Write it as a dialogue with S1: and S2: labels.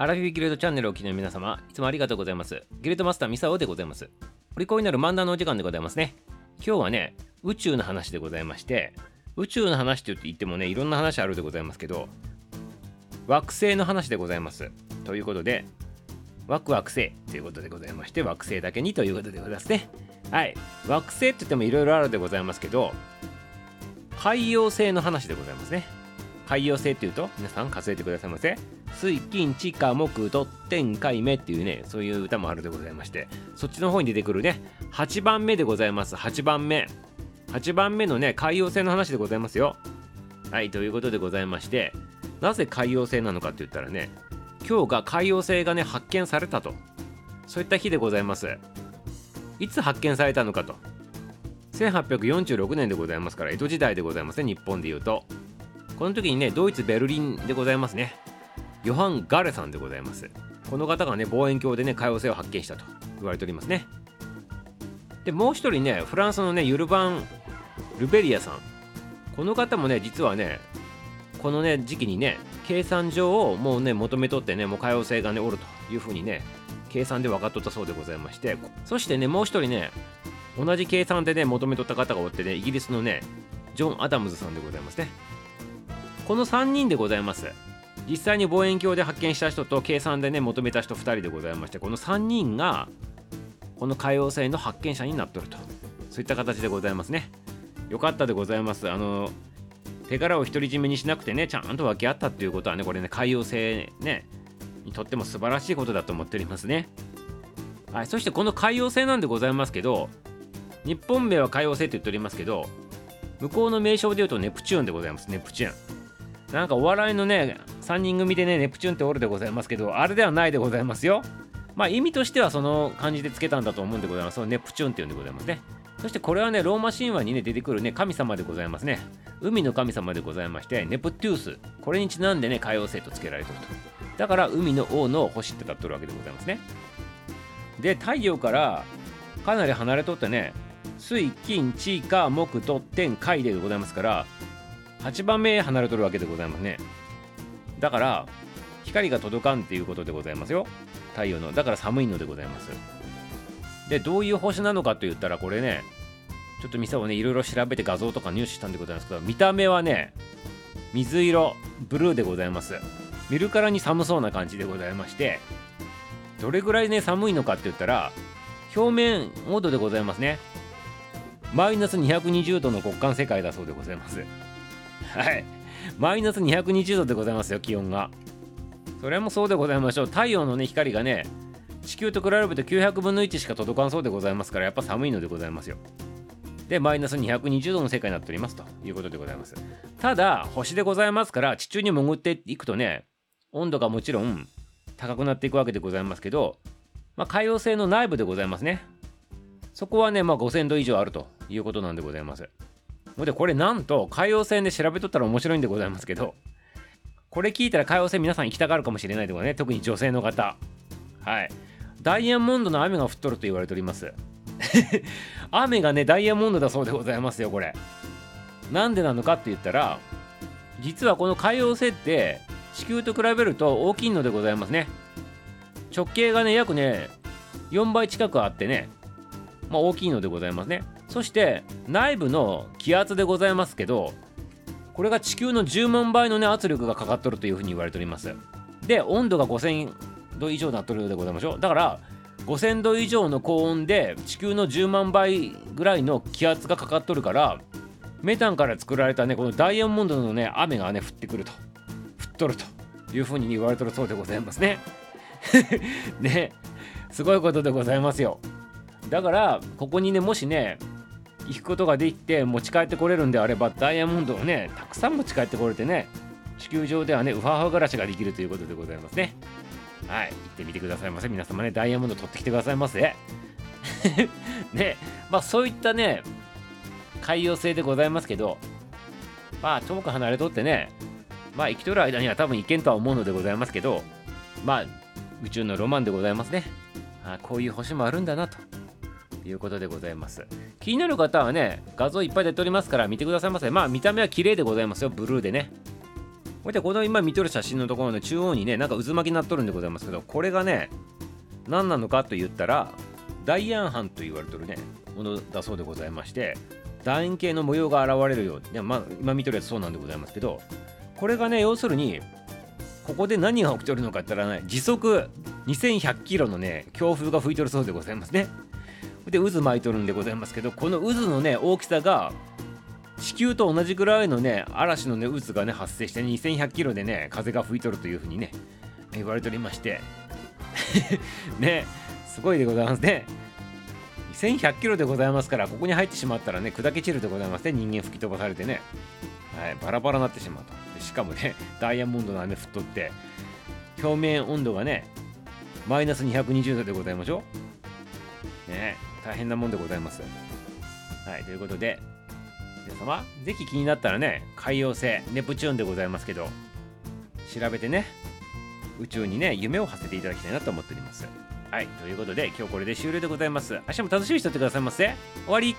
S1: アラフィフギルドチャンネルをお聞きの皆様、いつもありがとうございます。ギルドマスターミサオでございます。お利口になる漫談のお時間でございますね。今日はね、宇宙の話でございまして、宇宙の話って言ってもね、いろんな話あるでございますけど、惑星の話でございます。ということで、ワクワク星ということでございまして、惑星だけにということでございますね。はい。惑星って言ってもいろいろあるでございますけど、海洋星の話でございますね。海洋星っていうと、皆さん数えてくださいませ。水金地下木土天海目っていうねそういう歌もあるでございましてそっちの方に出てくるね8番目でございます。8番目。8番目のね海洋性の話でございますよ。はいということでございましてなぜ海洋性なのかって言ったらね今日が海洋性がね発見されたと。そういった日でございます。いつ発見されたのかと。1846年でございますから江戸時代でございますね日本でいうと。この時にねドイツベルリンでございますね。ヨハン・ガレさんでございます。この方がね望遠鏡でね海王星を発見したと言われておりますね。でもう一人ねフランスのねユルバン・ルベリアさん。この方もね実はねこのね時期にね計算上をもうね求めとってねもう海王星がねおるというふうにね計算で分かっとったそうでございまして。そしてねもう一人ね同じ計算でね求めとった方がおってねイギリスのねジョン・アダムズさんでございますね。この3人でございます。実際に望遠鏡で発見した人と計算でね求めた人2人でございましてこの3人がこの海王星の発見者になっとると。そういった形でございますね。よかったでございます。あの手柄を独り占めにしなくてねちゃんと分け合ったっていうことはねこれね海王星ねにとっても素晴らしいことだと思っておりますね。はいそしてこの海王星なんでございますけど日本名は海王星って言っておりますけど向こうの名称で言うとネプチューンでございます。ネプチューン。なんかお笑いのね3人組でねネプチューンっておるでございますけどあれではないでございますよ。まあ意味としてはその感じでつけたんだと思うんでございます。そのネプチューンっていうんでございますね。そしてこれはねローマ神話にね出てくるね神様でございますね。海の神様でございましてネプテュース。これにちなんでね海王星と付けられてると。だから海の王の星って立っとるわけでございますね。で太陽からかなり離れとってね水金地下木土天海でございますから8番目離れとるわけでございますね。だから光が届かんっていうことでございますよ。太陽の。だから寒いのでございます。でどういう星なのかと言ったらこれねちょっと店をねいろいろ調べて画像とか入手したんでございますけど見た目はね水色ブルーでございます。見るからに寒そうな感じでございましてどれぐらいね寒いのかって言ったら表面温度でございますね。マイナス220度の極寒世界だそうでございます。はい。マイナス220度でございますよ気温が。それもそうでございましょう。太陽のね光がね地球と比べて900分の1しか届かんそうでございますからやっぱ寒いのでございますよ。でマイナス220度の世界になっておりますということでございます。ただ星でございますから地中に潜っていくとね温度がもちろん高くなっていくわけでございますけど、まあ、海洋性の内部でございますね。そこはね、まあ、5000度以上あるということなんでございます。で、これなんと海洋線で調べとったら面白いんでございますけど、これ聞いたら海洋線皆さん行きたがるかもしれないとかね、特に女性の方。はい。ダイヤモンドの雨が降っとると言われております。雨がね、ダイヤモンドだそうでございますよ、これ。なんでなのかって言ったら、実はこの海洋星って地球と比べると大きいのでございますね。直径がね、約ね、4倍近くあってね、まあ大きいのでございますね。そして内部の気圧でございますけどこれが地球の10万倍のね圧力がかかっとるというふうに言われております。で温度が5000度以上になっとるでございましょう。だから5000度以上の高温で地球の10万倍ぐらいの気圧がかかっとるからメタンから作られたねこのダイヤモンドのね雨がね降ってくると。降っとるというふうに言われてるそうでございますね。ねすごいことでございますよ。だからここにねもしね行くことができて持ち帰ってこれるんであればダイヤモンドをねたくさん持ち帰ってこれてね地球上ではねウハウハ暮らしができるということでございますね。はい行ってみてくださいませ。皆様ねダイヤモンド取ってきてくださいませ。ねまあそういったね海洋性でございますけどまあ遠く離れとってねまあ生きとる間には多分行けんとは思うのでございますけどまあ宇宙のロマンでございますね。あこういう星もあるんだなと。いうことでございます。気になる方はね画像いっぱい出ておりますから見てくださいませ。まあ見た目は綺麗でございますよ。ブルーでね。これこの今見とる写真のところの中央にねなんか渦巻きになっとるんでございますけどこれがね何なのかと言ったら大安斑と言われとるねものだそうでございまして楕円形の模様が現れるよういや、まあ、今見とるやつそうなんでございますけどこれがね要するにここで何が起きとるのかって言ったらね時速2100キロのね強風が吹いとるそうでございますね。で渦巻いとるんでございますけどこの渦のね大きさが地球と同じぐらいのね嵐のね渦がね発生して2100キロでね風が吹いとるというふうにね言われておりまして ねすごいでございますね。1100キロでございますからここに入ってしまったらね砕け散るでございますね人間吹き飛ばされてね。はいバラバラになってしまうと。しかもねダイヤモンドの雨降っとって表面温度がねマイナス220度でございましょう。ね。大変なもんでございます。はいということで皆様ぜひ気になったらね海洋星ネプチューンでございますけど調べてね宇宙にね夢を馳せていただきたいなと思っております。はいということで今日これで終了でございます。明日も楽しみにしておってくださいませ。終わり。